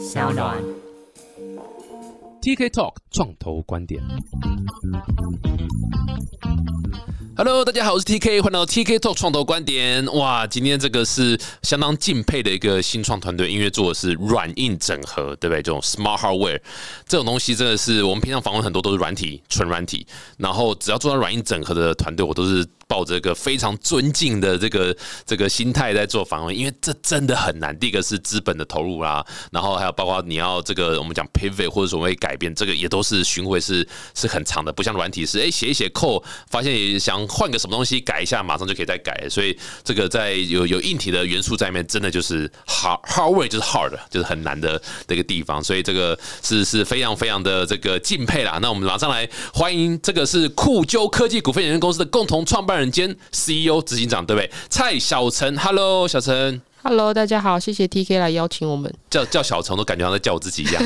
小暖 TK Talk 创投观点。Hello，大家好，我是 TK，欢迎来到 TK Talk 创投观点。哇，今天这个是相当敬佩的一个新创团队，因为做的是软硬整合，对不对？这种 Smart Hardware 这种东西，真的是我们平常访问很多都是软体，纯软体。然后只要做到软硬整合的团队，我都是抱着一个非常尊敬的这个这个心态在做访问，因为这真的很难。第一个是资本的投入啦，然后还有包括你要这个我们讲 pivot 或者所谓改变，这个也都是巡回是是很长的，不像软体是哎写一写 code，发现想换个什么东西改一下，马上就可以再改。所以这个在有有硬体的元素在里面，真的就是 hard hardware 就是 hard，就是很难的这个地方。所以这个是是非常非常的这个敬佩啦。那我们马上来欢迎这个是酷鸠科技股份有限公司的共同创办人兼 CEO 执行长，对不对？蔡小陈，Hello，小陈。，Hello，大家好，谢谢 TK 来邀请我们。叫叫小陈，都感觉好像在叫我自己一样。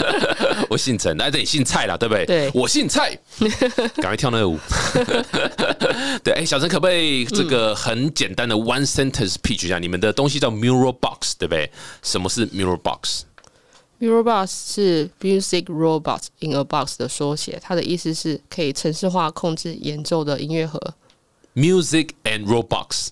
我姓陈，哎，对，你姓蔡啦，对不对？对我姓蔡，赶快跳那个舞。对，哎，小陈可不可以这个很简单的 one sentence pitch 一下？你们的东西叫 Mural Box，对不对？什么是 Mural Box？Mural Box 是 Music Robots in a Box 的缩写，它的意思是可以程式化控制演奏的音乐盒。Music and Roblox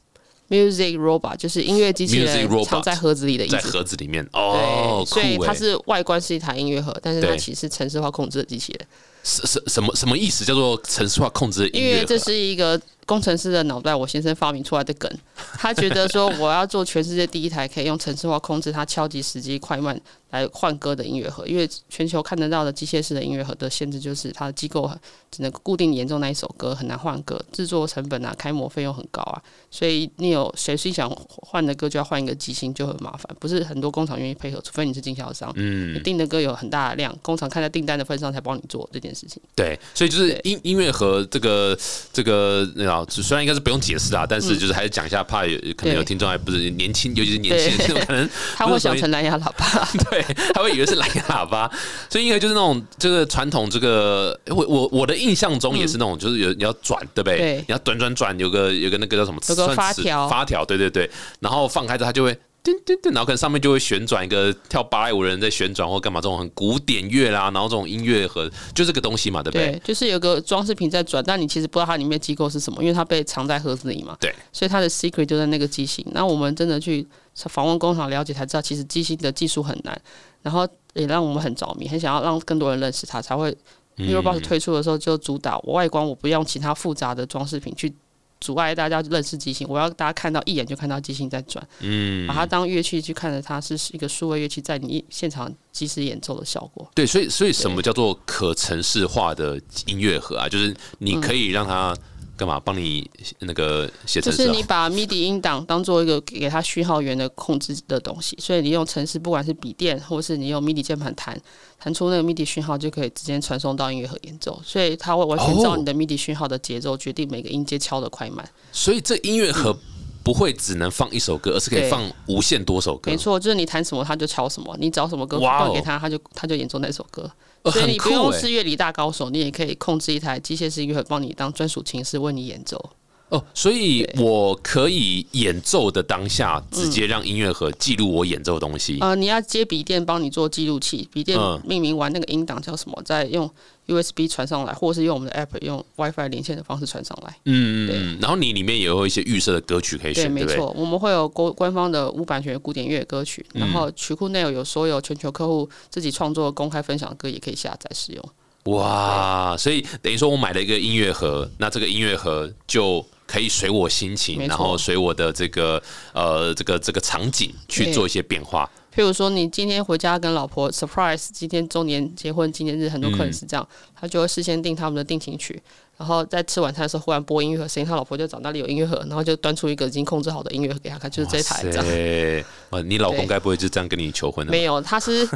Music Robot 就是音乐机器 Music 人 robot 藏在盒子里的意在思。盒子里面对，哦，酷所以它哎，是外观是一台音乐盒，但是它对其实是城市化控制的机器人。什什什么什么意思？叫做城市化控制的音乐盒？因为这是一个工程师的脑袋，我先生发明出来的梗。他觉得说，我要做全世界第一台可以用城市化控制它敲击时机快慢来换歌的音乐盒。因为全球看得到的机械式的音乐盒的限制就是它的机构只能固定演奏那一首歌，很难换歌，制作成本啊、开模费用很高啊。所以你有谁是想换的歌就要换一个机芯，就很麻烦。不是很多工厂愿意配合，除非你是经销商。嗯你，订的歌有很大的量，工厂看在订单的份上才帮你做这件事情。对，所以就是音音乐盒这个这个那个，虽然应该是不用解释啊，但是就是还是讲一下，怕有可能有听众还不是年轻，尤其是年轻人，对 可能 他会想成蓝牙喇叭。对，他会以为是蓝牙喇叭，所以应该就是那种这个传统这个，我我我的印象中也是那种，就是有你要转，对不对？对你要转转转，有个有个那个叫什么？有个发条发条，对对对，然后放开之后它就会。噔噔噔，然后可能上面就会旋转一个跳芭蕾舞的人在旋转或干嘛，这种很古典乐啦，然后这种音乐盒就这个东西嘛，对不对？对，就是有个装饰品在转，但你其实不知道它里面机构是什么，因为它被藏在盒子里嘛。对，所以它的 secret 就在那个机型。那我们真的去访问工厂了解才知道，其实机芯的技术很难，然后也让我们很着迷，很想要让更多人认识它，才会嗯 Eurobox 推出的时候就主打我外观，我不用其他复杂的装饰品去。阻碍大家认识机芯，我要大家看到一眼就看到机芯在转，嗯把它当乐器去看着它是一个数位乐器在你现场即时演奏的效果。对，所以所以什么叫做可程式化的音乐盒啊？就是你可以让它干嘛？帮你那个写程式、啊就是你？把 MIDI 音档当做一个给它序号源的控制的东西，所以你用程式，不管是笔电或是你用 MIDI 键盘弹，弹出那个 MIDI 讯号，就可以直接传送到音乐盒演奏。所以它会完全照你的 MIDI 讯号的节奏，决定每个音阶敲的快慢。所以这音乐盒不会只能放一首歌，而是可以放无限多首歌。没错，就是你弹什么他就敲什么，你找什么歌放给他，他就他就演奏那首歌。呃所以你不是乐理大高手，你也可以控制一台机械式音乐盒，帮你当专属琴师为你演奏。哦，所以我可以演奏的当下，直接让音乐盒记录我演奏的东西。呃，你要接笔电帮你做记录器，笔电嗯命名完那个音档叫什么，再用 USB 传上来，或是用我们的 App 用 WiFi 连线的方式传上来。嗯嗯嗯。然后你里面也有一些预设的歌曲可以，选，对？没错，我们会有官官方的无版权古典乐歌曲，嗯然后曲库内有有所有全球客户自己创作的公开分享的歌，也可以下载使用。哇，所以等于说我买了一个音乐盒，那这个音乐盒就可以随我心情，然后随我的这个呃这个这个场景去做一些变化。譬如说，你今天回家跟老婆 surprise，今天周年结婚纪念日，很多客人是这样，他就会事先定他们的定情曲，然后在吃晚餐的时候忽然播音乐盒声音，他老婆就找那里有音乐盒，然后就端出一个已经控制好的音乐盒给他看，就是这台这样。对，哇，你老公对该不会就这样跟你求婚的？没有，他是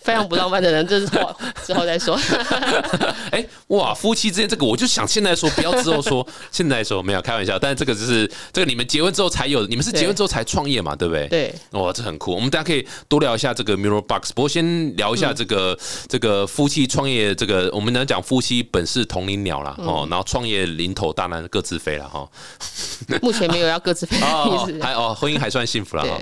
非常不浪漫的人，这是后之后再说。哎、哇，夫妻之间这个，我就想现在说，不要之后说，现在说没有开玩笑，但是这个就是这个你们结婚之后才有，你们是结婚之后才创业嘛，对不对？。对，哇，这很酷。我们大家可以多聊一下这个 Mirror Box，不过先聊一下这个、这个夫妻创业，这个我们能讲夫妻本是同林鸟啦，哦，然后创业零头大难各自飞了哈。目前没有要各自飞的哦意，思。还哦，婚姻还算幸福了哈。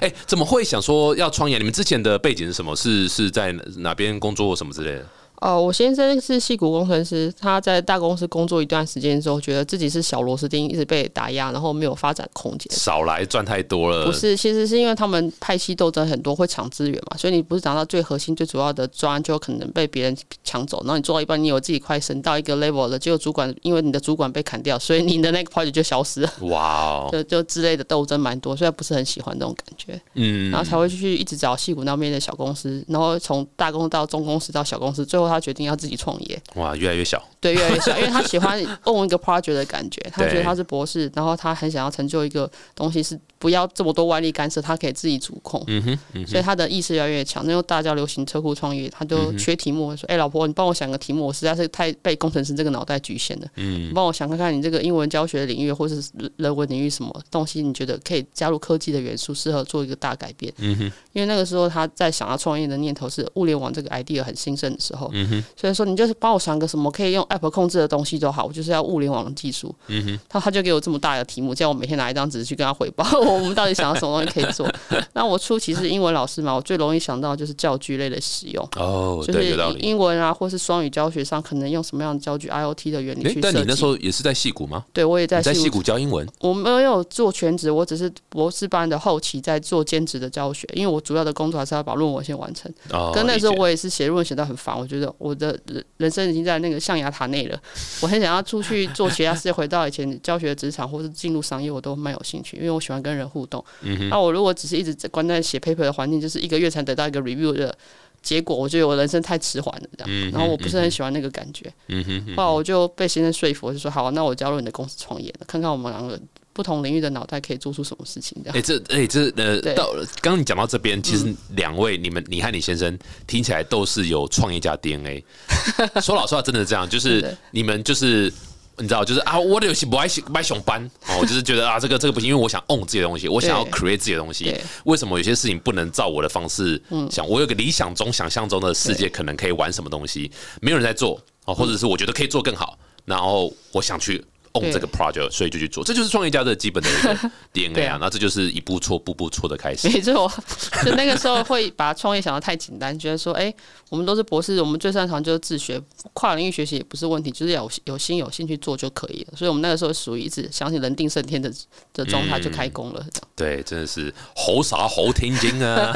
哎、怎么会想说要创业？你们之前的背景是什么？是是在哪边工作或什么之类的？哦，我先生是戏骨工程师，他在大公司工作一段时间之后，觉得自己是小螺丝钉，一直被打压，然后没有发展空间。少来赚太多了，不是，其实是因为他们派系斗争很多，会抢资源嘛，所以你不是拿到最核心、最主要的专，就有可能被别人抢走。然后你做到一半，你有自己快升到一个 level 了，结果主管因为你的主管被砍掉，所以你的那个 project 就消失了，哇哦，就就之类的斗争蛮多，所以不是很喜欢这种感觉。嗯然后才会去一直找戏骨那边的小公司，然后从大公司到中公司到小公司，最后他决定要自己创业。哇，越来越小，对，越来越小，因为他喜欢 own 一个 project 的感觉，他觉得他是博士，然后他很想要成就一个东西，是不要这么多外力干涉，他可以自己主控。嗯哼，嗯所以他的意识越来越强。那时候大家流行车库创业，他就缺题目，说：“哎、老婆，你帮我想个题目，我实在是太被工程师这个脑袋局限了。嗯你帮我想看看你这个英文教学领域或是人文领域什么东西，你觉得可以加入科技的元素，适合做一个大改变。嗯哼，因为那个时候他在想要创业的念头是物联网这个 idea 很兴盛的时候，嗯哼，所以说你就是帮我想个什么可以用 app 控制的东西都好，我就是要物联网的技术。嗯哼，他他就给我这么大的题目，叫我每天拿一张纸去跟他汇报，我们到底想要什么东西可以做。那我初期是英文老师嘛，我最容易想到就是教具类的使用，哦，就是。英文啊，或是双语教学上可能用什么样的教具 IOT 的原理哎去，设计。但你那时候也是在戏谷吗？对我也在在戏谷教英文？我没有做全职，我只是博士班的后期在做兼职的教学，因为我主要的工作还是要把论文先完成。哦，跟那时候我也是写论文写到很烦，我觉得我的人人生已经在那个象牙塔内了，我很想要出去做其他事，回到以前教学职场或是进入商业，我都蛮有兴趣，因为我喜欢跟人互动。嗯那我如果只是一直关在写 paper 的环境，就是一个月才得到一个 review 的结果，我觉得我人生太迟缓了，这样。嗯然后我不是很喜欢那个感觉，嗯哼哼，后来我就被先生说服，我就说好，那我加入你的公司创业，看看我们两个不同领域的脑袋可以做出什么事情，这样。哎、这哎、这呃，对到刚刚你讲到这边，其实两位、你们你和你先生听起来都是有创业家 DNA。说老实话，真的是这样，就是你们就是。你知道，就是啊，我的游戏不爱不爱熊班哦，我就是觉得啊，这个这个不行，因为我想 own 自己的东西，我想要 create 自己的东西。为什么有些事情不能照我的方式想？我有个理想中、想象中的世界，可能可以玩什么东西，没有人在做哦，或者是我觉得可以做更好，然后我想去 own 这个 project，所以就去做，这就是创业家的基本的一个 DNA 啊。那这就是一步错，步步错的开始。没错，就那个时候会把创业想得太简单，觉得说，哎、我们都是博士，我们最擅长就是自学，跨领域学习也不是问题，就是要有有心有兴趣做就可以了。所以我们那个时候属于一直相信人定胜天的的状态，就开工了。对，真的是猴啥猴听经啊！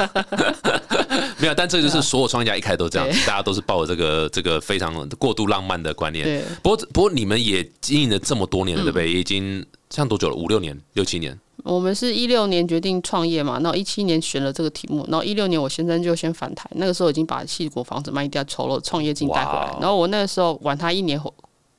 没有，但这就是所有创业家一开始都这样，大家都是抱着这个这个非常过度浪漫的观念。对，不过不过你们也经营了这么多年了，对不对？已经像多久了？五六年、六七年？我们是一六年决定创业嘛，然后一七年选了这个题目，然后一六年我先生就先返台，那个时候已经把戏国房子卖掉，筹了创业金带回来。然后我那个时候晚他一年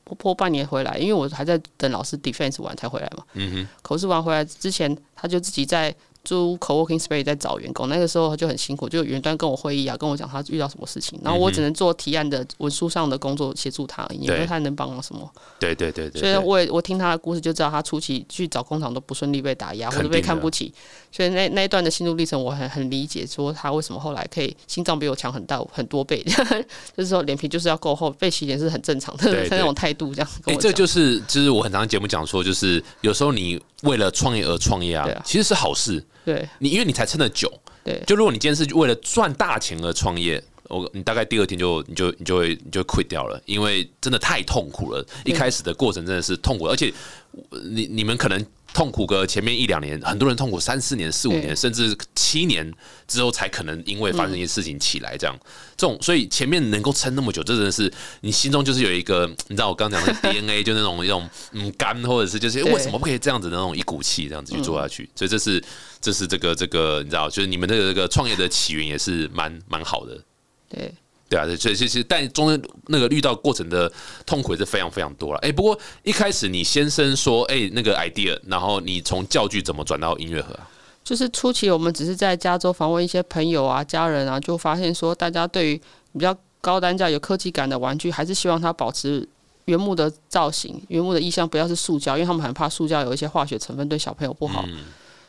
回，破破半年回来，因为我还在等老师 defense 完才回来嘛。嗯哼，口试完回来之前，他就自己在租 co-working space 在找员工。那个时候他就很辛苦，就远端跟我会议啊，跟我讲他遇到什么事情，然后我只能做提案的文书上的工作协助他而已，也没有太能帮我什么。对对对对所以。我也我听他的故事就知道，他初期去找工厂都不顺利，被打压或者被看不起。所以那那一段的心路历程，我很很理解，说他为什么后来可以心脏比我强很大很多倍，就是说脸皮就是要够厚，被洗脸是很正常的，那种态度这样跟哎、我。这就是就是我很常节目讲说，就是有时候你为了创业而创业啊，啊。其实是好事。对。你因为你才撑得久，对。就如果你今天是为了赚大钱而创业，我你大概第二天就你就你就会你就会 quit 掉了，因为真的太痛苦了。一开始的过程真的是痛苦，而且呃你你们可能痛苦个前面一两年，很多人痛苦三四年、四五年，甚至七年之后才可能因为发生一些事情起来，这样、这种，所以前面能够撑那么久，这真的是你心中就是有一个，你知道我刚刚讲的 DNA，就那种一种嗯肝，或者是就是对为什么不可以这样子的那种一股气，这样子去做下去，所以这是这是这个这个你知道，就是你们的这个创业的起源也是蛮蛮好的。对，对啊，对，所以其实但中间那个遇到过程的痛苦也是非常非常多了。哎，不过一开始你先生说，哎，那个 idea，然后你从教具怎么转到音乐盒啊？就是初期我们只是在加州访问一些朋友啊、家人啊，就发现说，大家对于比较高单价、有科技感的玩具，还是希望它保持原木的造型、原木的意象，不要是塑胶，因为他们很怕塑胶有一些化学成分对小朋友不好。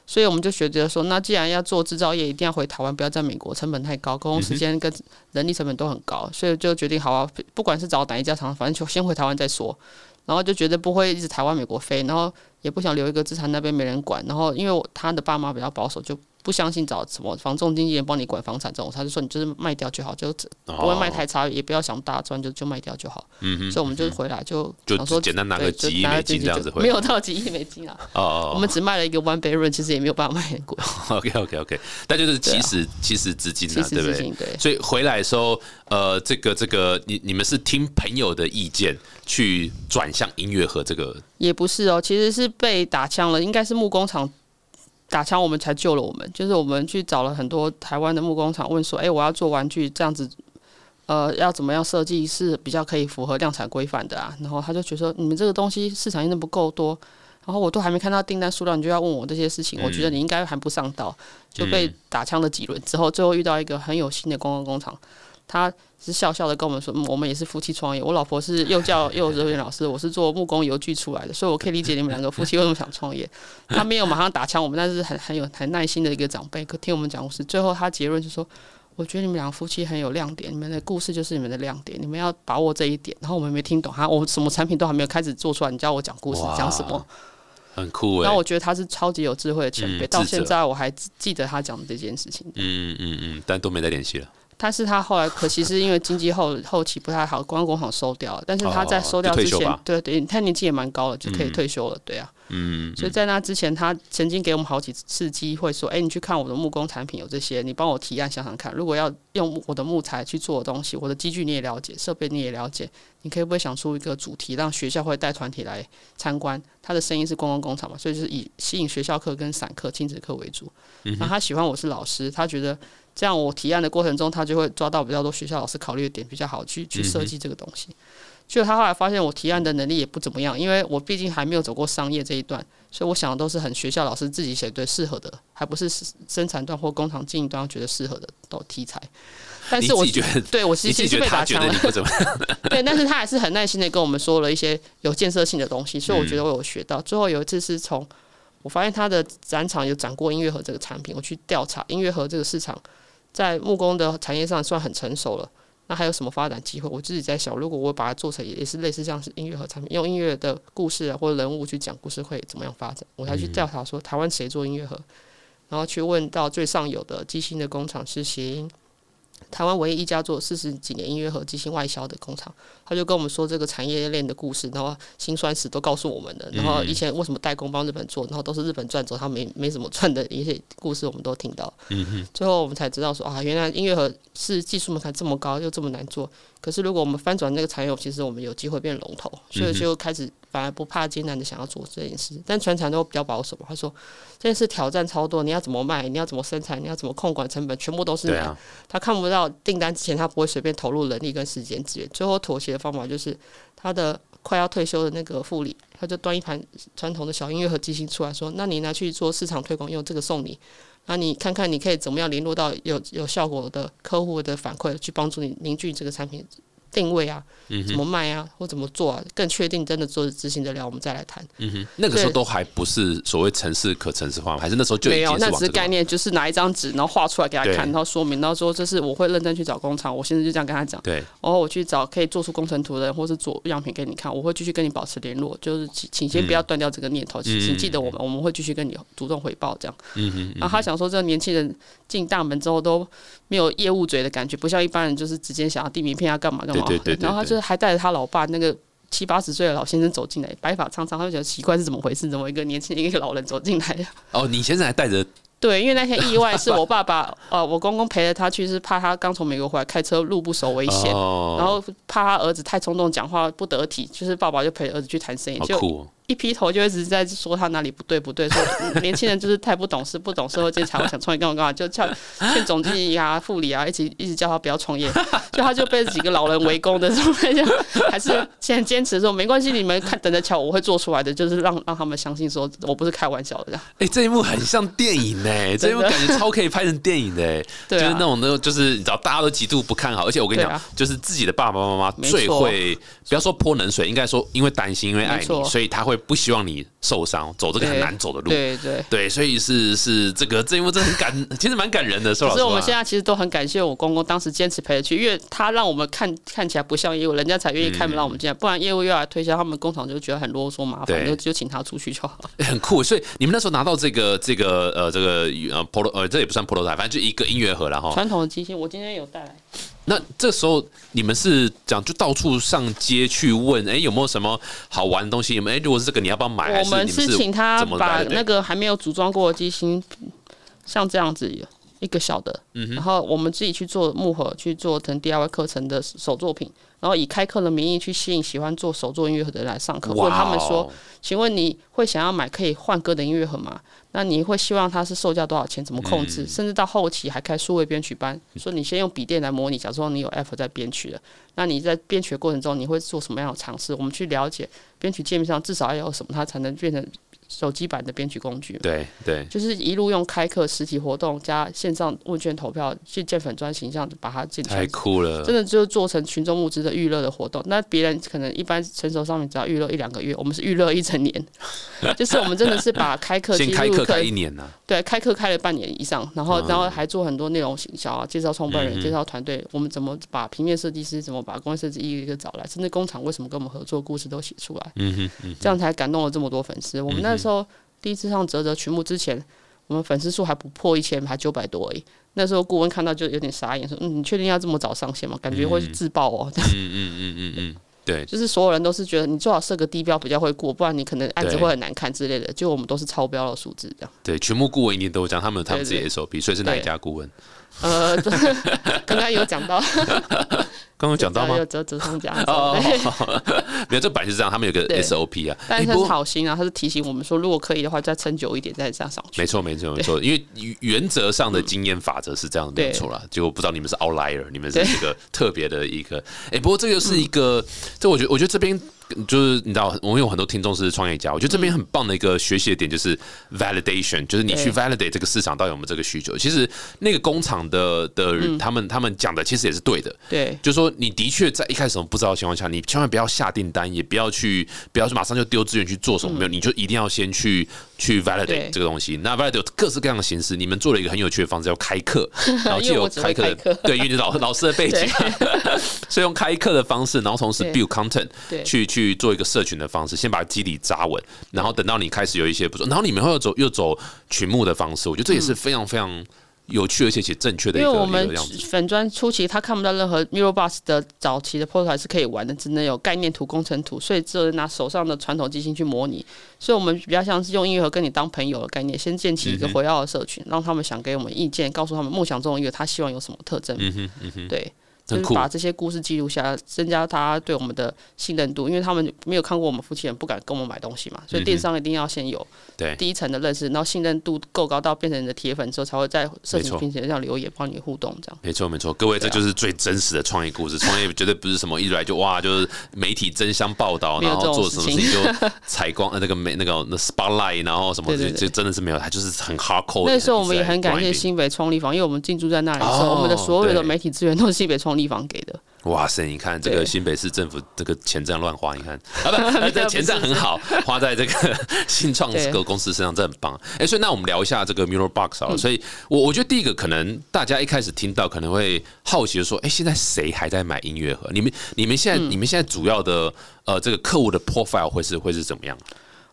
所以我们就学着说，那既然要做制造业，一定要回台湾，不要在美国，成本太高，沟通时间跟人力成本都很高，所以就决定好啊，不管是找哪一家厂，反正就先回台湾再说。然后就觉得不会一直台湾、美国飞，然后也不想留一个资产那边没人管。然后因为我他的爸妈比较保守，就。不相信找什么房仲经纪人帮你管房产这种，他就说你就是卖掉就好，就不会卖太差，也不要想大赚，就就卖掉就好。嗯嗯。所以我们就回来就就说简单拿个几亿美金这样子，没有到几亿美金啊。哦哦。我们只卖了一个 one bedroom，其实也没有办法卖很贵。OK OK OK，但就是起始起始资金啊，对不对？对。所以回来的时候，呃，这个这个，你你们是听朋友的意见去转向音乐和这个？也不是哦，其实是被打枪了，应该是木工厂。打枪，我们才救了我们。就是我们去找了很多台湾的木工厂，问说：“哎，我要做玩具，这样子，呃，要怎么样设计是比较可以符合量产规范的啊？”然后他就觉得说：“你们这个东西市场应该不够多，然后我都还没看到订单数量，你就要问我这些事情，我觉得你应该还不上道。”就被打枪了几轮之后，最后遇到一个很有心的公关工厂，他。是笑笑的跟我们说，嗯我们也是夫妻创业。我老婆是幼教幼儿园老师，我是做木工油具出来的，所以我可以理解你们两个夫妻为什么想创业。他没有马上打枪我们，但是很很有很耐心的一个长辈，可听我们讲故事。最后他结论就说：“我觉得你们两个夫妻很有亮点，你们的故事就是你们的亮点，你们要把握这一点。”然后我们没听懂他，我什么产品都还没有开始做出来，你叫我讲故事讲什么？很酷。然后我觉得他是超级有智慧的前辈，到现在我还记得他讲的这件事情。嗯嗯嗯，但都没再联系了。但是他后来可惜是因为经济后后期不太好，观光工厂收掉了。但是他在收掉之前，对对，他年纪也蛮高了，就可以退休了，对啊。嗯，所以在那之前，他曾经给我们好几次机会，说：“哎，你去看我的木工产品有这些，你帮我提案想想看，如果要用我的木材去做的东西，我的机具你也了解，设备你也了解，你可以不会想出一个主题，让学校会带团体来参观？他的声音是观光工厂嘛，所以就是以吸引学校课跟散课、亲子课为主。然后他喜欢我是老师，他觉得。”这样我提案的过程中，他就会抓到比较多学校老师考虑的点，比较好去去设计这个东西。就他后来发现我提案的能力也不怎么样，因为我毕竟还没有走过商业这一段，所以我想的都是很学校老师自己写最适合的，还不是生产端或工厂经营端觉得适合的都题材。但是我觉得，对我其实是被打枪了。对，但是他还是很耐心的跟我们说了一些有建设性的东西，所以我觉得我有学到。最后有一次是从我发现他的展场有展过音乐盒这个产品，我去调查音乐盒这个市场。在木工的产业上算很成熟了，那还有什么发展机会？我自己在想，如果我把它做成也是类似像是音乐和产品，用音乐的故事啊或者人物去讲故事，会怎么样发展？我才去调查说台湾谁做音乐盒，然后去问到最上游的机芯的工厂是谐音。台湾唯一一家做四十几年音乐盒机芯外销的工厂，他就跟我们说这个产业链的故事，然后辛酸史都告诉我们的。然后以前为什么代工帮日本做，然后都是日本赚走，他没没什么赚的一些故事，我们都听到。最后我们才知道说啊，原来音乐盒是技术门槛这么高，又这么难做。可是如果我们翻转那个产业，其实我们有机会变龙头，所以就开始。反而不怕艰难的想要做这件事，但全场都比较保守。他说这件事挑战超多，你要怎么卖，你要怎么生产，你要怎么控管成本，全部都是难。他看不到订单之前，他不会随便投入人力跟时间资源。最后妥协的方法就是他的快要退休的那个副理，他就端一盘传统的小音乐和机芯出来说：“那你拿去做市场推广用，这个送你。那你看看你可以怎么样联络到有有效果的客户的反馈，去帮助你凝聚这个产品。”定位啊，怎么卖啊，或怎么做啊，更确定真的做执行得了，我们再来谈。嗯哼，那个时候都还不是所谓城市可城市化，还是那时候就没有，那只是概念，就是拿一张纸，然后画出来给他看，然后说明，然后说这是我会认真去找工厂，我现在就这样跟他讲。对，然后我去找可以做出工程图的人，或是做样品给你看，我会继续跟你保持联络，就是请请先不要断掉这个念头，请记得我们，我们会继续跟你主动回报这样。嗯哼，然后他想说，这个年轻人进大门之后都没有业务嘴的感觉，不像一般人就是直接想要递名片要干嘛干嘛。对对对，然后他就是。还带着他老爸那个七八十岁的老先生走进来，白发苍苍，他就觉得奇怪是怎么回事？怎么一个年轻人一个老人走进来？哦，你先生还带着？对，因为那天意外是我爸爸，呃，我公公陪着他去，是怕他刚从美国回来开车路不熟危险，然后怕他儿子太冲动讲话不得体，就是爸爸就陪儿子去谈生意。就一劈头就一直在说他哪里不对不对，说嗯年轻人就是太不懂事，不懂社会经济才会想创业干嘛干嘛，就叫 劝总经理啊、副理啊，一起一直叫他不要创业，就他就被几个老人围攻的状态下，还是现在坚持说没关系，你们看等着瞧，我会做出来的，就是让让他们相信说我不是开玩笑的这样。哎、这一幕很像电影呢、这一幕感觉超可以拍成电影的、欸，对啊。就是那种那种，就是你知道大家都极度不看好，而且我跟你讲，啊。就是自己的爸爸妈妈最会，不要说泼冷水，应该说因为担心，因为爱你，所以他会不希望你受伤，走这个很难走的路。对对。对，所以是是这个这一幕真的很感，其实蛮感人的。说老实话，可是我们现在其实都很感谢我公公当时坚持陪着去，因为他让我们看看起来不像业务，人家才愿意开门让我们进来，不然业务又要来推销，他们工厂就觉得很啰嗦麻烦，就就请他出去就好。欸 很酷。所以你们那时候拿到这个这个呃这个呃 polo 呃这也不算 polo 台，反正就一个音乐盒了哈传统的机芯，我今天有带来。那这时候你们是讲就到处上街去问，哎、有没有什么好玩的东西？有没有？哎、如果是这个，你要不要买？我们是请他把那个还没有组装过的机芯，像这样子一个小的，嗯然后我们自己去做木盒，去做成 DIY 课程的手作品，然后以开课的名义去吸引喜欢做手作音乐盒的人来上课，哇问他们说哦，请问你会想要买可以换歌的音乐盒吗？那你会希望它是售价多少钱？怎么控嗯制？甚至到后期还开数位编曲班，说你先用笔电来模拟，假装你有 App 在编曲了。那你在编曲的过程中，你会做什么样的尝试？我们去了解编曲界面上至少要有什么，它才能变成手机版的编曲工具。对对，就是一路用开课实体活动加线上问卷投票去建粉砖形象，把它建太。酷了真。的就做成群众募资的预热的活动，那别人可能一般成熟上面只要预热一两个月，我们是预热一整年，就是我们真的是把开课先开课开一年呢、对，开课开了半年以上，然后嗯然后还做很多内容行销啊，介绍创办人、嗯介绍团队，我们怎么把平面设计师怎么把工业设计一个一个找来，甚至工厂为什么跟我们合作，故事都写出来，嗯哼嗯这样才感动了这么多粉丝。我们那时候第一次上泽泽曲目之前，我们粉丝数还不破一千，还九百多而已。那时候顾问看到就有点傻眼，说：“嗯，你确定要这么早上线吗？感觉会自爆哦。嗯嗯嗯嗯嗯，对，就是所有人都是觉得你最好设个低标比较会过，不然你可能案子会很难看之类的。就我们都是超标的数字这样。对，全部顾问一定都这样，他们有他们自己的对 SOP，所以是哪一家顾问？呃，刚刚有讲到，刚刚讲到吗有？折折上家，哦，没有，这版就是这样，他们有个 SOP 啊。但是他是好心啊，他是提醒我们说，如果可以的话，再撑久一点，再这样上去。没错，没错，没错，因为原原则上的经验法则是这样的，没错啦。结果不知道你们是 outlier，你们是对这个特别的一个。哎，不过这个是一个，这我觉得，我觉得这边就是你知道，我们有很多听众是创业家，我觉得这边很棒的一个学习的点就是 validation，就是你去 validate 这个市场到底有没有这个需求。其实那个工厂的的他们他们讲的其实也是对的，对就是说，你的确在一开始不知道的情况下，你千万不要下订单，也不要去，不要去马上就丢资源去做什么，没有，你就一定要先去去 validate 这个东西。那 validate 有各式各样的形式，你们做了一个很有趣的方式，叫开课，然后 因就有为我只会课的开课。对，因为你老 老师的背景，所以用开课的方式，然后同时 build content 去去做一个社群的方式，先把基底扎稳，然后等到你开始有一些不错，然后你们会又走又走群目的方式，我觉得这也是非常非常有趣而且且正确的一个因为我们。粉砖初期他看不到任何 mirror bus 的早期的 prototype 是可以玩的，只能有概念图、工程图，所以只有拿手上的传统机芯去模拟。所以我们比较像是用音乐盒跟你当朋友的概念，先建起一嗯个回绕的社群，让他们想给我们意见，告诉他们梦想中的音乐他希望有什么特征。嗯哼嗯哼，对。就是把这些故事记录下来，增加他对我们的信任度，因为他们没有看过我们夫妻人，不敢跟我们买东西嘛，所以电商一定要先有嗯对第一层的认识，然后信任度够高到变成你的铁粉之后，才会在社群平台上留言帮你互动，这样。没错没错，各位，这就是最真实的创业故事。创业绝对不是什么一来就哇，就是媒体争相报道，然后做什么事情就 采光呃那个美那个那 spotlight，然后什么就真的是没有，他就是很 hardcore。那时候我们也很感谢新北创立房，因为我们进驻在那里的时候，哦我们的所有的媒体资源都是新北创立房给的。哇塞！你看这个新北市政府这个钱这样乱花，你看 啊不，这钱这样很好，花在这个 新创这个公司身上，这很棒。哎，所以那我们聊一下这个 Mirror Box 嗯好了。所以我我觉得第一个可能大家一开始听到可能会好奇的说，哎，现在谁还在买音乐盒？你们你们现在嗯你们现在主要的呃这个客户的 profile 会是会是怎么样？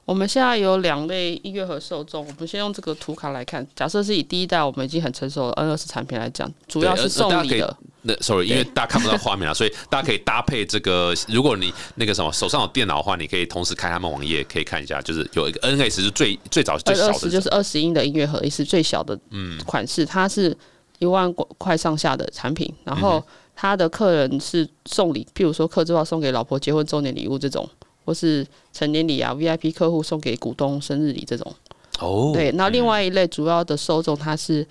我们现在有两类音乐盒受众，我们先用这个图卡来看。假设是以第一代我们已经很成熟的 N 二十产品来讲，主要是送礼的。那 sorry，因为大家看不到画面啊，所以大家可以搭配这个。如果你那个什么手上有电脑的话，你可以同时开他们网页，可以看一下，就是有一个 NS 是最最早最 N 小的，就是二十音的音乐盒，也是最小的款式，它是一万块上下的产品，然后他的客人是送礼，譬如说客制化送给老婆结婚周年礼物这种。或是成年礼啊、VIP 客户送给股东生日礼这种。哦，对，那另外一类主要的受众，他是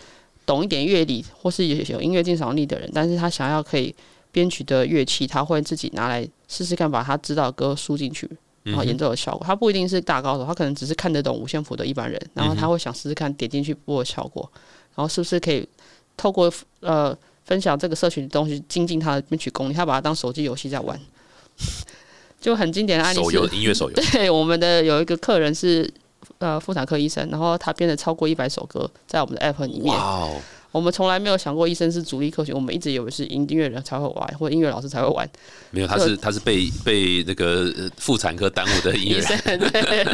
懂一点乐理或是有有音乐鉴赏力的人，但是他想要可以编曲的乐器，他会自己拿来试试看，把他知道的歌输进去，然后演奏的效果。他不一定是大高手，他可能只是看得懂五线谱的一般人，然后他会想试试看点进去播的效果，然后是不是可以透过呃分享这个社群的东西精进他的编曲功力，他把它当手机游戏在玩。就很经典的案例手游，音乐手游，对我们的有一个客人是呃妇产科医生，然后他编了超过一百首歌在我们的 app 里面。哇哦，我们从来没有想过医生是主力客群，我们一直以为是音乐人才会玩，或者音乐老师才会玩。没有，他是他是被被那个呃妇产科耽误的 音乐人，对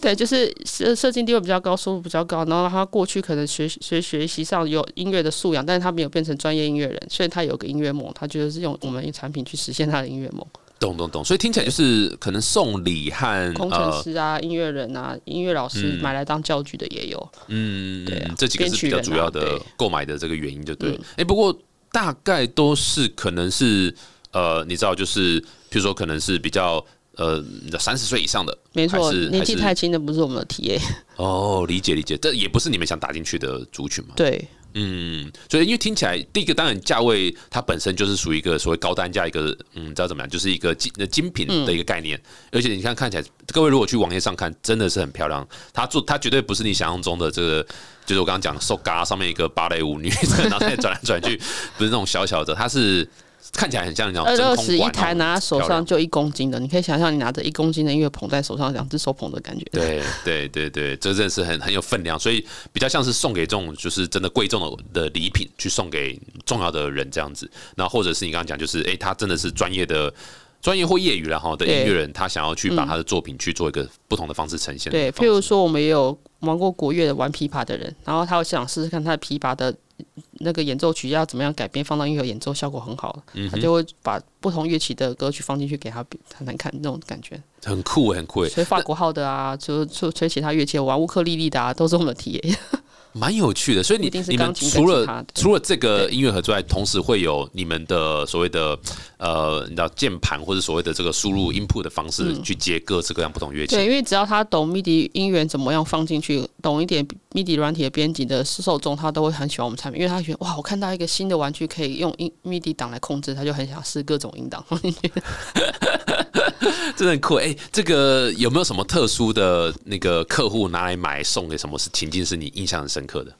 对，就是社社经地位比较高，收入比较高，然后他过去可能学学学习上有音乐的素养，但是他没有变成专业音乐人，所以他有个音乐梦，他觉得是用我们的产品去实现他的音乐梦。懂懂懂，所以听起来就是可能送礼和工程呃师啊、音乐人啊、音乐老师嗯买来当教具的也有。嗯，对这几个是比较主要的购买的这个原因，就对哎、不过大概都是可能是呃，你知道，就是譬如说可能是比较呃三十岁以上的，没错，年纪太轻的不是我们的 TA。哦，理解理解，这也不是你们想打进去的族群嘛。对，嗯，所以因为听起来，第一个当然价位它本身就是属于一个所谓高单价一个，嗯，知道怎么样，就是一个精精品的一个概念。而且你看看起来，各位如果去网页上看，真的是很漂亮。它做它绝对不是你想象中的这个，就是我刚刚讲 so ga 上面一个芭蕾舞女，然后再转来转去，不是那种小小的，它是看起来很像那种二真空二十一台拿在手上就一公斤的，你可以想象你拿着一公斤的音乐捧在手上，两只手捧的感觉。对对对对，这真的是很很有分量，所以比较像是送给这种就是真的贵重的的礼品，去送给重要的人这样子。然后或者是你刚刚讲，就是诶，他真的是专业的。专业或业余然后的音乐人，他想要去把他的作品去做一个不同的方式呈现的对。譬如说我们也有玩过国乐的玩琵琶的人，然后他会想试试看他的琵琶的那个演奏曲要怎么样改编，放到音乐演奏效果很好，嗯他就会把不同乐器的歌曲放进去给他比弹弹看，那种感觉。很酷很酷，吹法国号的啊，就就吹其他乐器，玩乌克丽丽的啊，都是我们的 TA。蛮有趣的。所以你你们除了除了这个音乐盒之外，同时会有你们的所谓的呃，你知道键盘或者所谓的这个输入 input 的方式去接各式各样不同乐器。嗯对，因为只要他懂 MIDI 音源怎么样放进去，懂一点 MIDI 软体的编辑的受众，他都会很喜欢我们产品，因为他觉得哇，我看到一个新的玩具可以用音 MIDI 档来控制，他就很想试各种音档。真的很酷哎、这个有没有什么特殊的那个客户拿来买送给什么是情境是你印象很深刻的？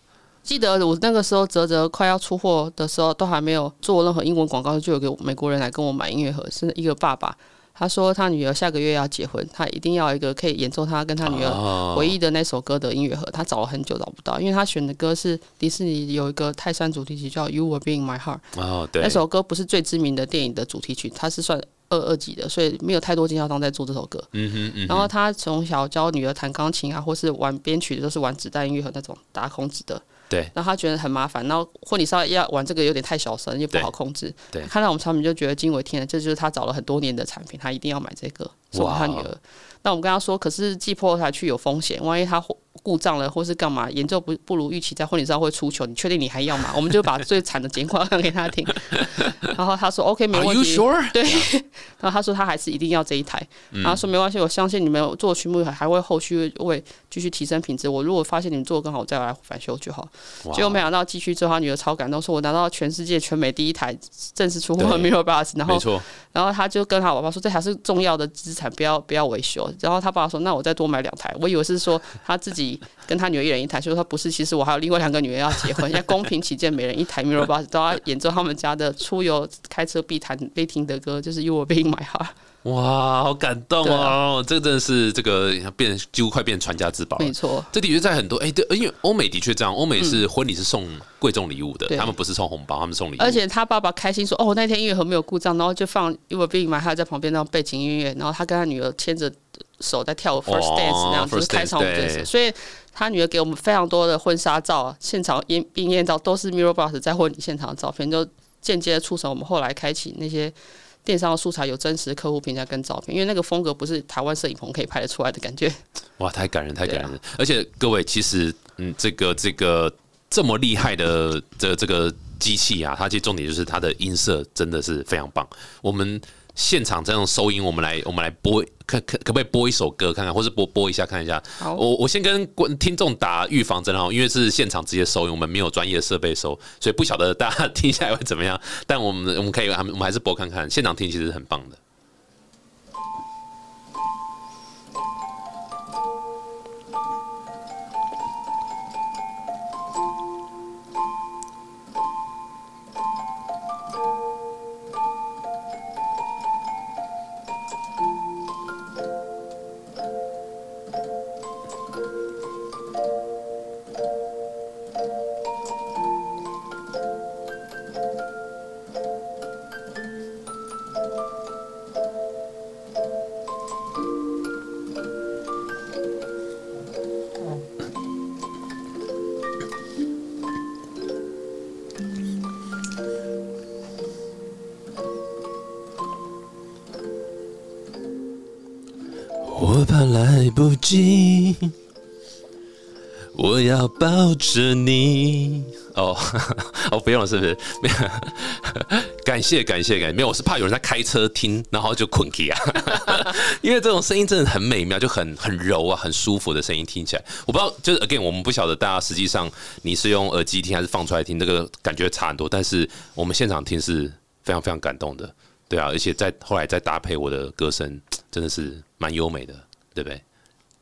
记得我那个时候泽泽快要出货的时候，都还没有做任何英文广告，就有个美国人来跟我买音乐盒，是一个爸爸。他说他女儿下个月要结婚，他一定要一个可以演奏他跟他女儿哦回忆的那首歌的音乐盒。他找了很久找不到，因为他选的歌是迪士尼有一个泰山主题曲叫《You Will Be in My Heart》，哦，对，那首歌不是最知名的电影的主题曲，它是算二二级的，所以没有太多经销商在做这首歌。嗯哼嗯然后他从小教女儿弹钢琴啊，或是玩编曲的，都是玩子弹音乐盒那种打孔子的。对，然后他觉得很麻烦，然后婚礼上要玩这个有点太小声，又不好控制。对看到我们产品就觉得惊为天人，这就是他找了很多年的产品，他一定要买这个送给他女儿。那我们跟他说，可是寄破台去有风险，万一他故障了或是干嘛，演奏不不如预期，在婚礼上会出糗，你确定你还要吗？我们就把最惨的情况 讲给他听。然后他说 OK 没问题。sure？对，然后他说他还是一定要这一台，然后说没关系，我相信你们有做曲目还会后续会继续提升品质。我如果发现你们做的更好，我再来返修就好。哇结果没想到继续之后，他女儿超感动，说我拿到全世界全美第一台正式出货的对 Mirror Bus，然后，然后他就跟他爸爸说这还是重要的资产，不要不要维修。然后他爸爸说那我再多买两台，我以为是说他自己跟他女儿一人一台，就说他不是，其实我还有另外两个女儿要结婚，要公平起见，每人一台 Mirror Bus 都要演奏他们家的出游开车必弹必听的歌，就是 You Will Be in My Heart。哇，好感动对哦！这个真的是这个变几乎快变传家之宝了没。错，这的确在很多哎、对，因为欧美的确这样，欧美是婚礼是送贵重礼物的，对他们不是送红包，他们送礼物。而且他爸爸开心说：“哦，那天音乐盒没有故障，然后就放《You Will Be in My Heart》在旁边那种背景音乐，然后他跟他女儿牵着手在跳 First 哦 Dance 那样，就是开场舞。所以他女儿给我们非常多的婚纱照、现场烟冰艳照，都是 Mirror Box 在婚礼现场的照片，就间接促成我们后来开启那些电商的素材有真实客户评价跟照片，因为那个风格不是台湾摄影棚可以拍得出来的感觉。哇，太感人，太感人而且各位，其实嗯，这个这个这么厉害的这这个机器啊，它其实重点就是它的音色真的是非常棒。我们现场这种收音，我们来我们来播，可可可不可以播一首歌看看，或是播播一下看一下？好我我先跟观听众打预防针哈，因为是现场直接收音，我们没有专业设备收，所以不晓得大家听下来会怎么样。但我们我们可以，我们还是播看看，现场听其实很棒的。来不及，我要抱着你。哦，哦，不用了，是不是？没有，感谢感谢感谢。没有，我是怕有人在开车听，然后就困起啊。因为这种声音真的很美妙，就很很柔啊，很舒服的声音，听起来。我不知道，就是 again，我们不晓得大家实际上你是用耳机听还是放出来听，这个感觉差很多。但是我们现场听是非常非常感动的，对啊，而且在后来再搭配我的歌声，真的是蛮优美的，对不对？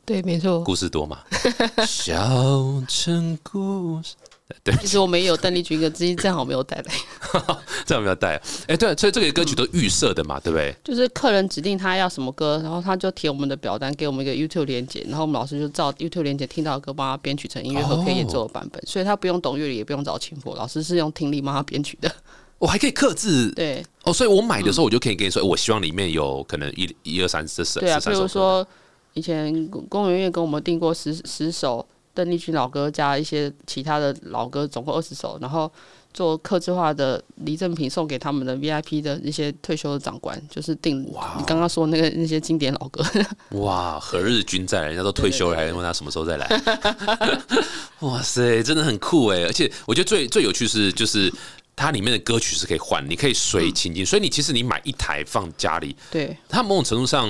对，没错。故事多嘛？小城故事，对，其实我们也有邓丽君歌，只是正好没有带来。正好没有带。哎、对，所以这个歌曲都预设的嘛，对不对？就是客人指定他要什么歌，然后他就填我们的表单，给我们一个 YouTube 连接，然后我们老师就照 YouTube 连接听到的歌，帮他编曲成音乐盒可以演奏的版本，所以他不用懂乐理，也不用找琴谱，老师是用听力帮他编曲的。我还可以克制对哦，所以我买的时候我就可以跟你说，我希望里面有可能一一二三四、四对啊，比如说以前公公园院跟我们订过十十首邓丽君老歌，加一些其他的老歌，总共二十首，然后做客制化的黎正平送给他们的 VIP 的一些退休的长官，就是订你刚刚说那个那些经典老歌。哇，何日君再来？人家都退休了，还问他什么时候再来？哇塞，真的很酷哎！而且我觉得最最有趣是，就是它里面的歌曲是可以换，你可以随情境，所以你其实你买一台放家里，对它某种程度上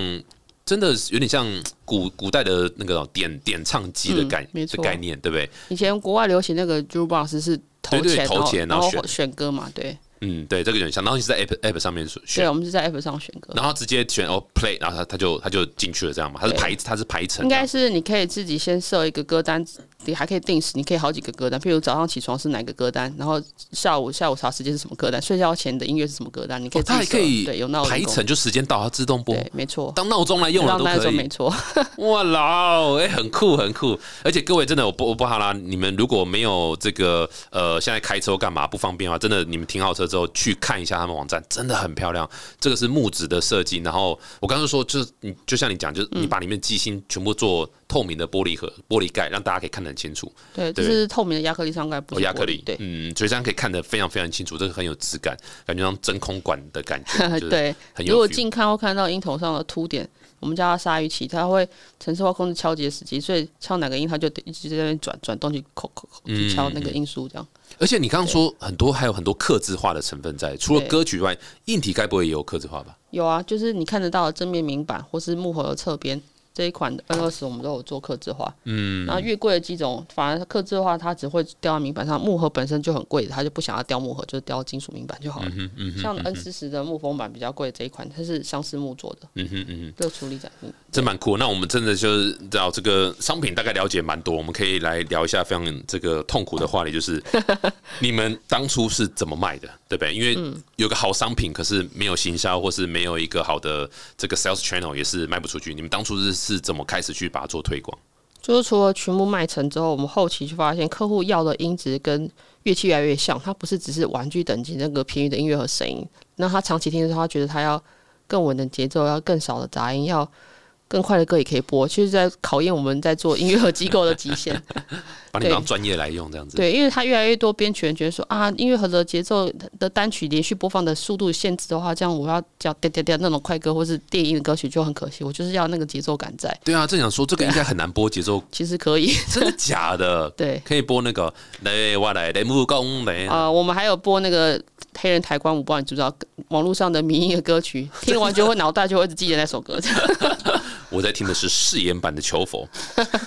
真的有点像古古代的那个点点唱机的概、概念，对不对？以前国外流行那个 jukebox 是投对对钱，投钱然后然后选选歌嘛，对嗯，对，这个有点像。然后你是在 app app 上面选对，我们是在 app 上选歌。然后直接选哦 play，然后他他就他就进去了，这样嘛？它是排它是排程，应该是你可以自己先设一个歌单，你还可以定时，你可以好几个歌单，譬如早上起床是哪个歌单，然后下午下午茶时间是什么歌单，睡觉前的音乐是什么歌单，你可以哦自己还可以对有闹钟排程，就时间到它自动播，对，没错，当闹钟来用了都可以没。错，哇老，哎、很酷很酷，而且各位真的我不我不好啦，你们如果没有这个呃现在开车干嘛不方便的话，真的你们停好车之后去看一下他们网站，真的很漂亮。这个是木质的设计，然后我刚刚说就是你就像你讲，就是你把里面机芯全部做透明的玻璃盒、玻璃盖，让大家可以看得很清楚。对，这是透明的亚克力上盖，不哦，是亚克力，玻璃对。嗯，所以这样可以看得非常非常清楚，这个很有质感，感觉像真空管的感觉，对，很有如果近看会看到音头上的凸点，我们叫它鲨鱼鳍，它会城市化控制敲击的时机，所以敲哪个音，它就得一直在那边转转动去扣扣扣去敲那嗯个音数，这样。而且你刚刚说很多还有很多克制化的成分在，除了歌曲以外，硬体该不会也有克制化吧？有啊，就是你看得到的正面明板或是木盒的侧边这一款 N 二十，我们都有做刻字化。嗯，然后越贵的机种，反而刻字化它只会雕在明板上，木盒本身就很贵的，它就不想要雕木盒，就是雕金属明板就好了。嗯嗯像 N 四十的木封板比较贵的这一款，它是相思木做的，嗯哼嗯哼。热处理展。嗯真蛮酷。那我们真的就是知道这个商品大概了解蛮多，我们可以来聊一下非常这个痛苦的话题，就是 你们当初是怎么卖的，对不对？因为有个好商品，可是没有行销，或是没有一个好的这个 sales channel，也是卖不出去。你们当初是是怎么开始去把它做推广？就是除了曲目卖成之后，我们后期就发现客户要的音质跟乐器越来越像，它不是只是玩具等级那个便宜的音乐和声音，那他长期听的时候，他觉得他要更稳的节奏，要更少的杂音，要更快的歌也可以播，其实在考验我们在做音乐和机构的极限。把你当专业来用这样子。对，因为他越来越多编曲人觉得说啊，音乐盒的节奏的单曲连续播放的速度限制的话，这样我要叫掉掉掉那种快歌或是电音的歌曲就很可惜，我就是要那个节奏感在。对啊，正想说这个应该很难播节奏，其实可以，真的假的？对。可以播那个来我来来木工来，啊、我们还有播那个黑人抬棺舞，不知道你知不知道？网络上的民音的歌曲，听完就会脑袋就会一直记得那首歌。我在听的是誓言版的求佛。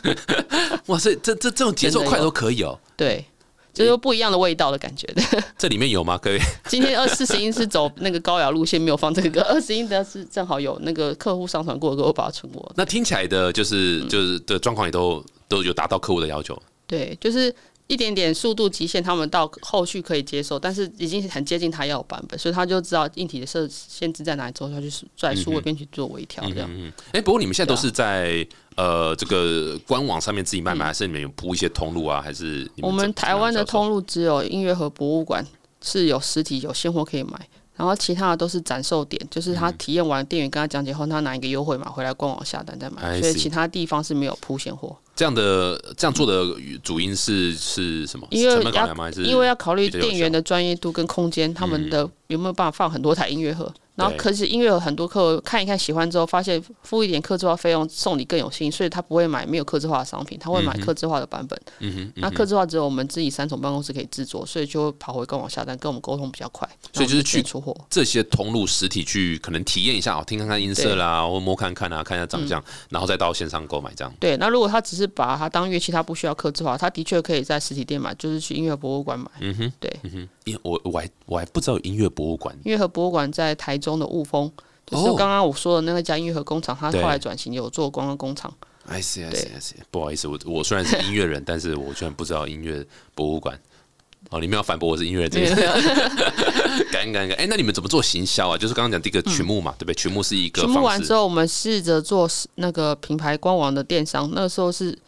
哇塞，这这这种节奏快都可以哦。对，就是不一样的味道的感觉。这里面有吗？各位，今天二四十音是走那个高雅路线，没有放这个歌。二十音的是正好有那个客户上传过的歌，我把它存过。那听起来的就是就是的状况也都都有达到客户的要求。对，就是一点点速度极限，他们到后续可以接受，但是已经很接近他要的版本，所以他就知道硬体的设限制在哪里，之后他去在数位边去做微调，这样。嗯，哎、不过你们现在都是在、呃这个官网上面自己卖吗？还是你们有铺一些通路啊？还是你我们台湾的，通路只有音乐和博物馆是有实体有现货可以买，然后其他的都是展售点，就是他体验完店员跟他讲解后，他拿一个优惠码回来官网下单再买，所以其他地方是没有铺现货，这样的这样做的主因是是什么？因为要因为要考虑店员的专业度跟空间，他们的有没有办法放很多台音乐盒。然后可是音乐盒很多客看一看喜欢之后，发现付一点客制化费用送你更有心，所以他不会买没有客制化的商品，他会买客制化的版本。嗯哼，那客制化只有我们自己三重办公室可以制作，所以就会跑回官网下单，跟我们沟通比较快。所以就是去出货。这些通路实体去可能体验一下，哦，听看看音色啦，或摸看看啊，看一下长相，然后再到线上购买这样。对，那如果他只是把它当乐器，它不需要刻字化，它的确可以在实体店买，就是去音乐博物馆买。嗯哼，对，嗯哼因我我还我还不知道有音乐博物馆，音乐和博物馆在台中的雾峰，就是哦刚刚我说的那个家音乐和工厂，它后来转型有做观光工厂。I see, I 对 see, I see。不好意思，我我虽然是音乐人，但是我居然不知道音乐博物馆。哦，你们要反驳我是音乐人这件事，感恩感恩感恩。哎，那你们怎么做行销啊？就是刚刚讲这个曲目嘛，对不对？曲目是一个曲目完之后，我们试着做那个品牌官网的电商，那时候是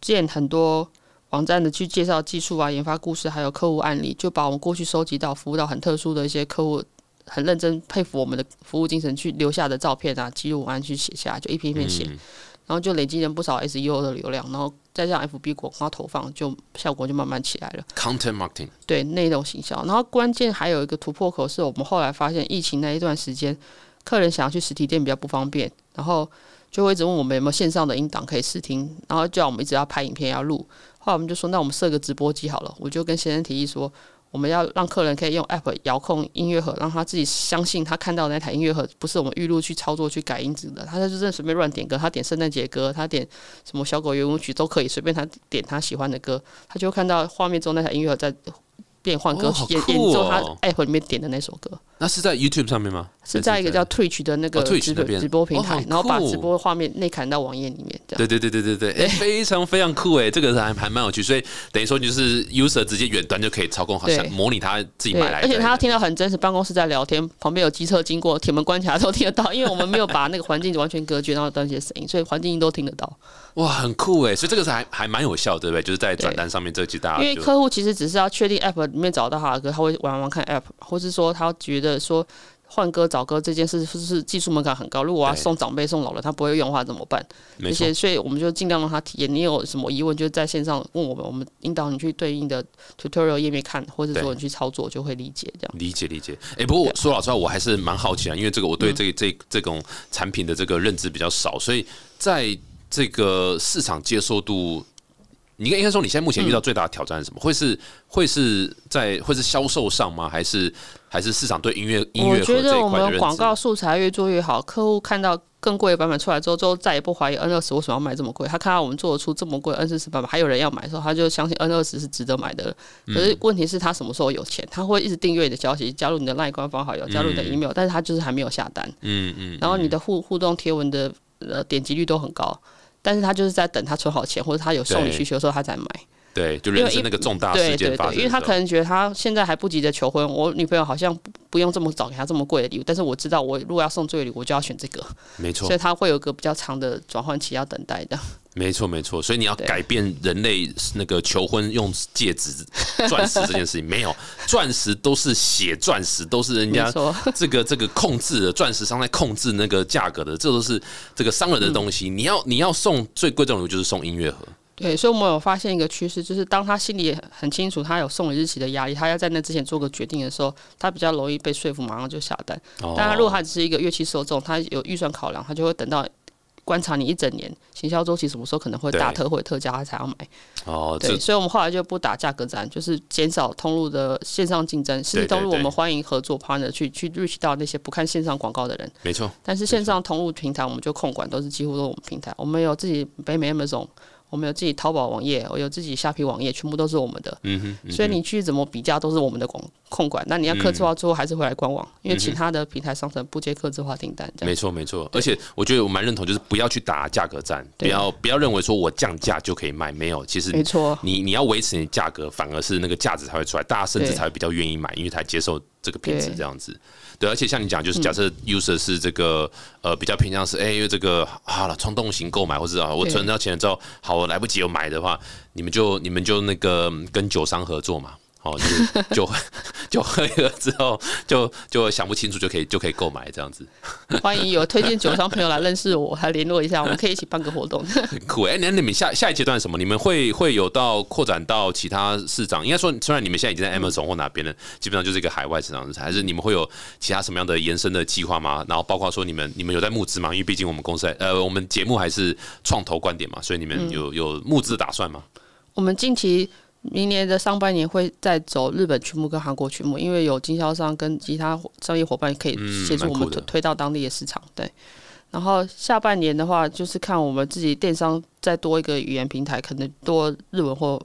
建很多网站的去介绍技术啊、研发故事，还有客户案例，就把我们过去收集到、服务到很特殊的一些客户。很认真佩服我们的服务精神，去留下的照片啊、记录文案去写下来，就一篇一篇写，嗯然后就累积了不少 SEO 的流量，然后再加上 FB 广告投放，就效果就慢慢起来了。content marketing。对内容行销。然后关键还有一个突破口，是我们后来发现疫情那一段时间，客人想要去实体店比较不方便，然后就会一直问我们有没有线上的音档可以试听，然后叫我们一直要拍影片要录。后来我们就说，那我们设个直播机好了。我就跟先生提议说。我们要让客人可以用 App 遥控音乐盒，让他自己相信他看到那台音乐盒不是我们预录去操作去改音质的，他就是随便乱点歌，他点圣诞节歌，他点什么小狗圆舞曲都可以，随便他点他喜欢的歌，他就看到画面中那台音乐盒在变换歌曲，演奏他哦 App 里面点的那首歌，那是在 YouTube 上面吗？是在一个叫 Twitch 的那个直播、那边直播平台，哦然后把直播画面内砍到网页里面。对对对对对对，哎、非常非常酷哎，这个还还蛮有趣，所以等于说就是 user 直接远端就可以操控，好像模拟他自己，买来的，而且他要听到很真实，办公室在聊天，旁边有机车经过，铁门关起来都听得到，因为我们没有把那个环境完全隔绝，然后那些声音，所以环境音都听得到。哇，很酷哎，所以这个是还还蛮有效，对不对？就是在转单上面，这其实大因为客户其实只是要确定 App 里面找到他的歌，他会玩玩看 App，或是说他觉得说换歌找歌这件事是不是技术门槛很高？如果我要送长辈送老人，他不会用的话怎么办？这些，，所以我们就尽量让他体验。你有什么疑问，就在线上问我们，我们引导你去对应的 tutorial 页面看，或者说你去操作，就会理解这样。理解理解。哎、不过我说老实话，我还是蛮好奇啊，因为这个我对这这这种产品的这个认知比较少，所以在这个市场接受度。你应该说，你现在目前遇到最大的挑战是什么？会是会是在会是销售上吗？还是还是市场对音乐音乐盒我觉得我们？广告素材越做越好，客户看到更贵的版本出来之后，之后再也不怀疑 N 二十为什么要卖这么贵。他看到我们做得出这么贵 N 四十版本，还有人要买的时候，他就相信 N 二十是值得买的。可是问题是他什么时候有钱？他会一直订阅你的消息，加入你的赖官方好友，加入你的 email，、但是他就是还没有下单。嗯嗯，然后你的互互动贴文的呃点击率都很高，但是他就是在等他存好钱或者他有送礼对需求的时候他才买。对，就人生那个重大对事件发生因为他可能觉得他现在还不急着求婚，我女朋友好像不不用这么早给他这么贵的礼物，但是我知道我如果要送这个礼物，我就要选这个，没错所以他会有个比较长的转换期要等待的。没错没错，所以你要改变人类那个求婚用戒指钻石这件事情，没有钻石都是血钻石，都是人家没错。这个这个控制的钻石商在控制那个价格的，这都是这个商人的东西。你要你要送最贵重的就是送音乐盒，对，所以我们有发现一个趋势，就是当他心里很清楚他有送礼日期的压力，他要在那之前做个决定的时候，他比较容易被说服，马上就下单。哦当然，如果他只是一个乐器受众，他有预算考量，他就会等到观察你一整年行销周期什么时候可能会大特惠特价，他才要买。哦，对，所以我们后来就不打价格战，就是减少通路的线上竞争。实通路我们欢迎合作 partner 去去 reach 到那些不看线上广告的人，没错，但是线上通路平台我们就控管，都是几乎都是我们平台。我们有自己北美 Amazon，我们有自己淘宝网页，我有自己虾皮网页，全部都是我们的。嗯哼，嗯所以你去怎么比价都是我们的管控管。那你要客制化，最后还是回来官网，因为其他的平台商城不接客制化订单。没错没错，而且我觉得我蛮认同，就是不要去打价格战，不要不要认为说我降价就可以卖，没有，其实没错，你你要维持你的价格，反而是那个价值才会出来，大家甚至才会比较愿意买，因为才接受这个品质这样子。对，而且像你讲，就是假设 user 是这个呃比较偏向是哎、因为这个好了冲动型购买，或者啊我存到钱了之后，好我来不及有买的话，你们就你们就那个嗯跟酒商合作嘛。哦，就是 就就喝了之后，就就想不清楚就可以就可以购买这样子，欢迎有推荐酒商朋友来认识我，还联络一下，我们可以一起办个活动。很酷。哎、那你们下下一阶段什么？你们会会有到扩展到其他市场？应该说，虽然你们现在已经在 Amazon 或哪边了，基本上就是一个海外市场，还是你们会有其他什么样的延伸的计划吗？然后包括说你们你们有在募资吗？因为毕竟我们公司呃，我们节目还是创投观点嘛，所以你们有有募资的打算吗？我们近期明年的上半年会再走日本曲目跟韩国曲目，因为有经销商跟其他商业伙伴可以嗯协助我们推推到当地的市场。对，然后下半年的话，就是看我们自己电商再多一个语言平台，可能多日文或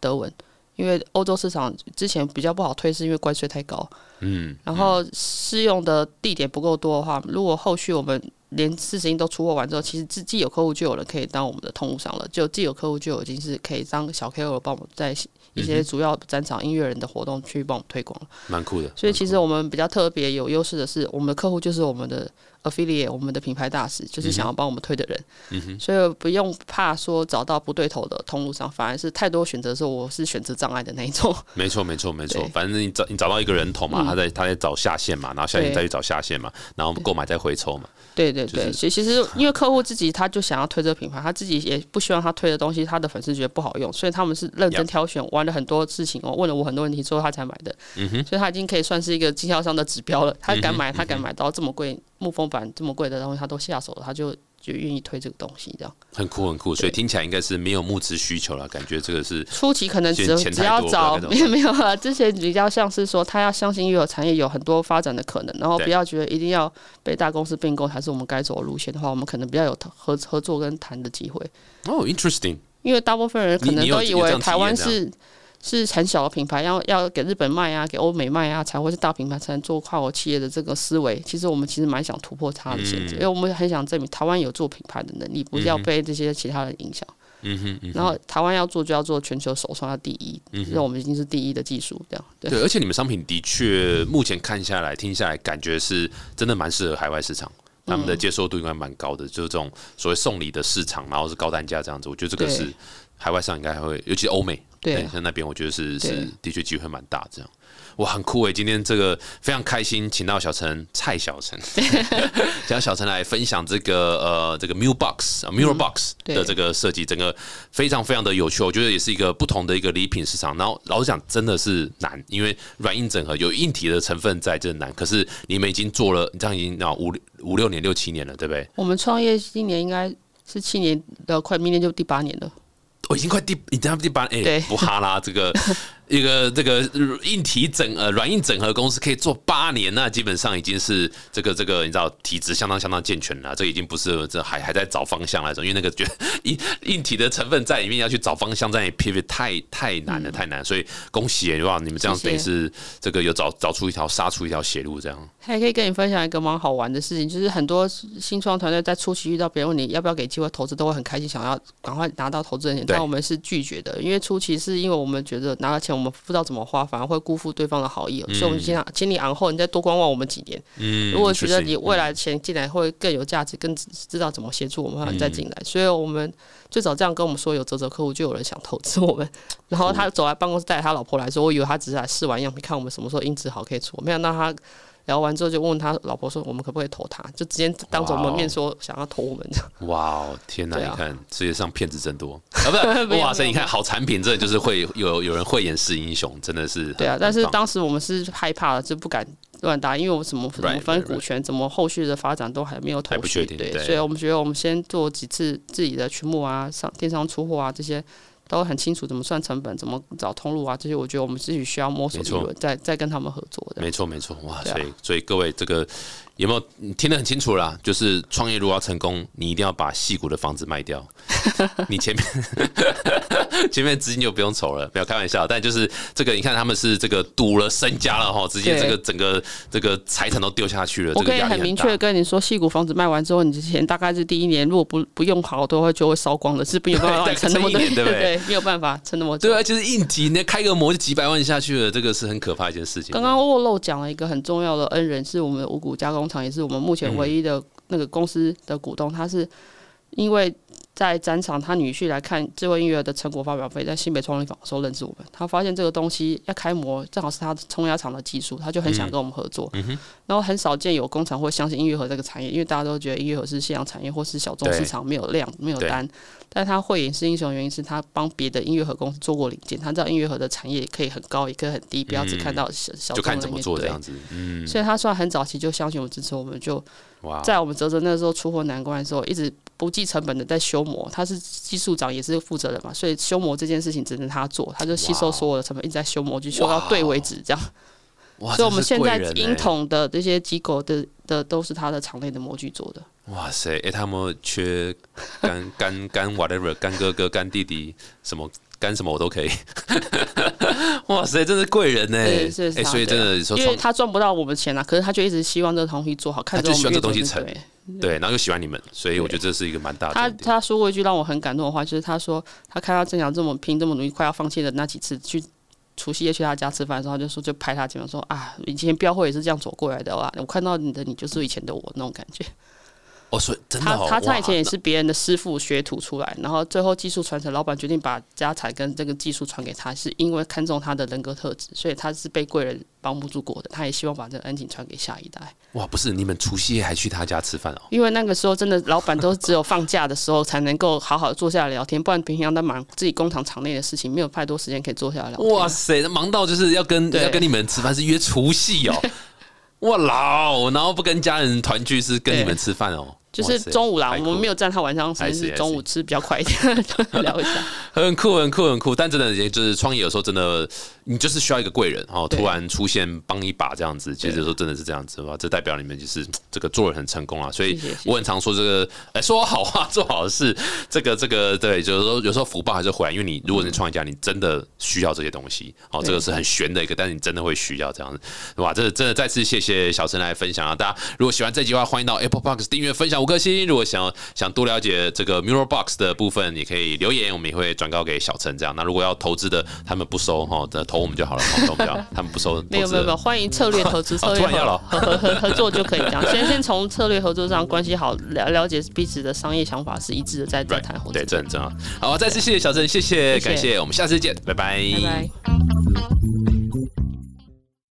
德文。因为欧洲市场之前比较不好推，是因为关税太高。嗯，然后适用的地点不够多的话，如果后续我们连四十音都出货完之后，其实既既有客户就有人可以当我们的通路商了，就既有客户就已经是可以当小 KOL 帮我们在一些主要展场音乐人的活动去帮我们推广了。蛮酷的。所以其实我们比较特别有优势的是，我们的客户就是我们的 affiliate，我们的品牌大使，就是想要帮我们推的人。嗯所以不用怕说找到不对头的通路上，反而是太多选择的时候，我是选择障碍的那一种。没错，没错，没错。反正你找你找到一个人头嘛，嗯他在他在找下线嘛，然后下线再去找下线嘛，然后购买再回抽嘛。对对对，就是其其实 因为客户自己他就想要推这个品牌，他自己也不希望他推的东西他的粉丝觉得不好用，所以他们是认真挑选，玩了很多事情哦，问了我很多问题之后他才买的。嗯哼，所以他已经可以算是一个经销商的指标了。他敢买，嗯他敢买到这么贵木风板这么贵的东西，他都下手了，他就就愿意推这个东西这样。很酷很酷，所以听起来应该是没有募资需求了，感觉这个是初期可能只只要找不知道该怎么没有没有啊，之前比较像是说他要相信乐有产业有很多发展的可能，然后不要觉得一定要被大公司并购才是我们该走的路线的话，我们可能比较有合合作跟谈的机会。哦，interesting，因为大部分人可能都以为台湾是是很小的品牌，要要给日本卖啊，给欧美卖啊，才会是大品牌，才能做跨国企业的这个思维。其实我们其实蛮想突破它的限制，嗯因为我们很想证明台湾有做品牌的能力，不要被这些其他人影响。嗯哼嗯哼。然后台湾要做就要做全球首创，要第一，嗯因为我们已经是第一的技术，这样对。对，而且你们商品的确目前看下来、听下来，感觉是真的蛮适合海外市场，他嗯们的接受度应该蛮高的，就是这种所谓送礼的市场，然后是高单价这样子，我觉得这个是海外上应该还会，尤其欧美，对在那边我觉得是是的确机会蛮大这样。哇，很酷诶！今天这个非常开心，请到小陈蔡小陈，请到小陈来分享这个呃这个 Mule Box 啊 Mule Box 的这个设计，整个非常非常的有趣，我觉得也是一个不同的一个礼品市场。然后老实讲，真的是难，因为软硬整合有硬体的成分在，真的难。可是你们已经做了，你这样已经啊五五六年、六七年了，对不对？我们创业今年应该是七年的，快明年就第八年了。哦，已经快第，已经第八，哎、对。不哈啦，这个一个这个硬体整呃软硬整合公司可以做八年，那基本上已经是这个这个你知道体质相当相当健全了，这已经不是这还还在找方向来着，因为那个觉得硬硬体的成分在里面要去找方向，在 pivot 太太难了，太难，所以恭喜耶哇，你们这样等于是这个有找找出一条杀出一条血路这样。还可以跟你分享一个蛮好玩的事情，就是很多新创团队在初期遇到别人问你要不要给机会投资，都会很开心，想要赶快拿到投资人钱。但我们是拒绝的，因为初期是因为我们觉得拿了钱钱我们不知道怎么花，反而会辜负对方的好意，所以我们就先请你昂后，你再多观望我们几年。嗯，如果觉得你未来的钱进来会更有价值，更知知道怎么协助我们，你再进来。所以我们最早这样跟我们说有泽泽客户，就有人想投资我们。然后他走来办公室带他老婆来说，我以为他只是来试玩样品，看我们什么时候音质好可以出。没想到他聊完之后就问他老婆说，我们可不可以投他？就直接当着我们面说想要投我们。哇哦，天哪！啊你看世界上骗子真多啊，不是？哇塞，你看好产品，真的就是会有有人慧眼识英雄，真的是对啊但是当时我们是害怕了，就不敢乱答，因为我们怎么怎 Right, 么分 right, 股权，怎么后续的发展都还没有头还不确绪。对，定对所以我们觉得我们先做几次自己的群目啊，上电商出货啊这些。都很清楚怎么算成本，怎么找通路啊，这些我觉得我们自己需要摸索再再跟他们合作的。没错没错，哇！啊所以所以各位这个有没有你听得很清楚啦？就是创业如果要成功，你一定要把戏骨的房子卖掉，你前面 前面资金就不用愁了，没有开玩笑。但就是这个，你看他们是这个赌了身家了哈，直接这个整个这个财产都丢下去了，我可以很明确的跟你说，戏骨房子卖完之后，你之前大概是第一年，如果不不用好，都会就会烧光了，是没有办法 撑那么多对不对对，没有办法撑那么久。对啊，就是硬挤，那开个模就几百万下去了，这个是很可怕一件事情。刚刚沃漏讲了一个很重要的恩人，是我们的五谷加工厂，也是我们目前唯一的那个公司的股东。他是因为在展场，他女婿来看智慧音乐的成果发表会，在新北创立坊的时候认识我们。他发现这个东西要开模，正好是他冲压厂的技术，他就很想跟我们合作。然后很少见有工厂会相信音乐盒这个产业，因为大家都觉得音乐盒是夕阳产业或是小众市场，没有量、没有单。但他会影视英雄的原因是他帮别的音乐盒公司做过零件，他知道音乐盒的产业可以很高，也可以很低，不要只看到小小众的就看怎么那对做这样子，嗯，所以他算很早期就相信我支持我们，就哇，在我们泽泽那时候出货难关的时候，一直不计成本的在修模。他是技术长也是负责人嘛，所以修模这件事情只能他做，他就吸收所有的成本，一直在修模，具修到对为止这样。哇，所以我们现在英统的这些机构的的都是他的厂内的模具做的。哇塞，哎、他们缺干干干 whatever，干哥哥、干弟弟，什么干什么我都可以。哇塞，真是贵人呢！对，是哎、他所以真的对因为他赚不到我们钱啊，可是他就一直希望这个东西做好，看他就希望这东西成对。然后又喜欢你们，所以我觉得这是一个蛮大的他。他说过一句让我很感动的话，就是他说他看到郑强这么拼、这么努力，快要放弃的那几次，去除夕夜去他家吃饭的时候，他就说就拍他肩膀说啊，以前标会也是这样走过来的啊，我看到你的你就是以前的我那种感觉。哦，所以真的、他他他以前也是别人的师傅学徒出来，然后最后技术传承，老板决定把家产跟这个技术传给他，是因为看中他的人格特质，所以他是被贵人帮助过的，他也希望把这个恩情传给下一代。哇，不是你们除夕夜还去他家吃饭哦？因为那个时候真的老板都只有放假的时候才能够好好地坐下来聊天，不然平常在忙自己工厂厂内的事情，没有太多时间可以坐下来聊天。哇塞，那忙到就是要跟对要跟你们吃饭，是约除夕哦。哇老，然后不跟家人团聚，是跟你们吃饭哦。就是中午啦，我们没有占他晚上时间，I see, I 是中午吃比较快一点，聊一下。很酷，很酷，很酷。但真的，也就是创业有时候真的，你就是需要一个贵人哦，对突然出现帮一把这样子。其实对有时候真的是这样子吧，这代表你们就是这个做人很成功啊。所以我很常说这个，哎，说好话，做好事，这个这个对，就是说有时候福报还是回来，因为你如果是创业家，你真的需要这些东西哦，这个是很玄的一个，但是你真的会需要这样子，哇，这真的再次谢谢小陈来分享啊！大家如果喜欢这集的话，欢迎到 Apple Box 订阅、分享五颗星。如果想想多了解这个 Mirror Box 的部分，你可以留言，我们也会转告给小陈这样。那如果要投资的，他们不收哈，的投我们就好了，好投我们就好，他们不收。没有没有没有，欢迎策略投资，策略合合合合作就可以这样。先先从策略合作上关系好，了了解彼此的商业想法是一致的，再再谈合作。对，这很重要。好，再次谢谢小陈，谢谢，谢谢感谢，我们下次见，拜拜，拜拜。